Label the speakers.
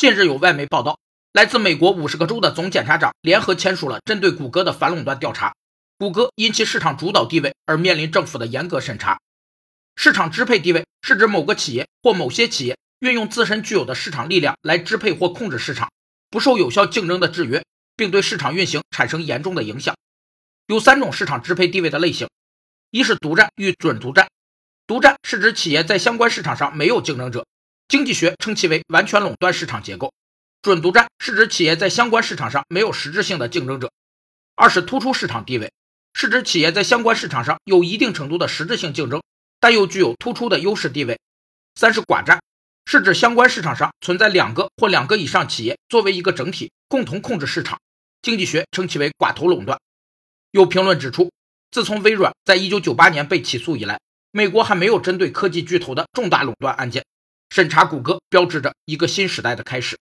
Speaker 1: 近日有外媒报道，来自美国五十个州的总检察长联合签署了针对谷歌的反垄断调查。谷歌因其市场主导地位而面临政府的严格审查。市场支配地位是指某个企业或某些企业运用自身具有的市场力量来支配或控制市场，不受有效竞争的制约，并对市场运行产生严重的影响。有三种市场支配地位的类型：一是独占与准独占。独占是指企业在相关市场上没有竞争者，经济学称其为完全垄断市场结构。准独占是指企业在相关市场上没有实质性的竞争者。二是突出市场地位。是指企业在相关市场上有一定程度的实质性竞争，但又具有突出的优势地位。三是寡占，是指相关市场上存在两个或两个以上企业作为一个整体共同控制市场，经济学称其为寡头垄断。有评论指出，自从微软在1998年被起诉以来，美国还没有针对科技巨头的重大垄断案件，审查谷歌标志着一个新时代的开始。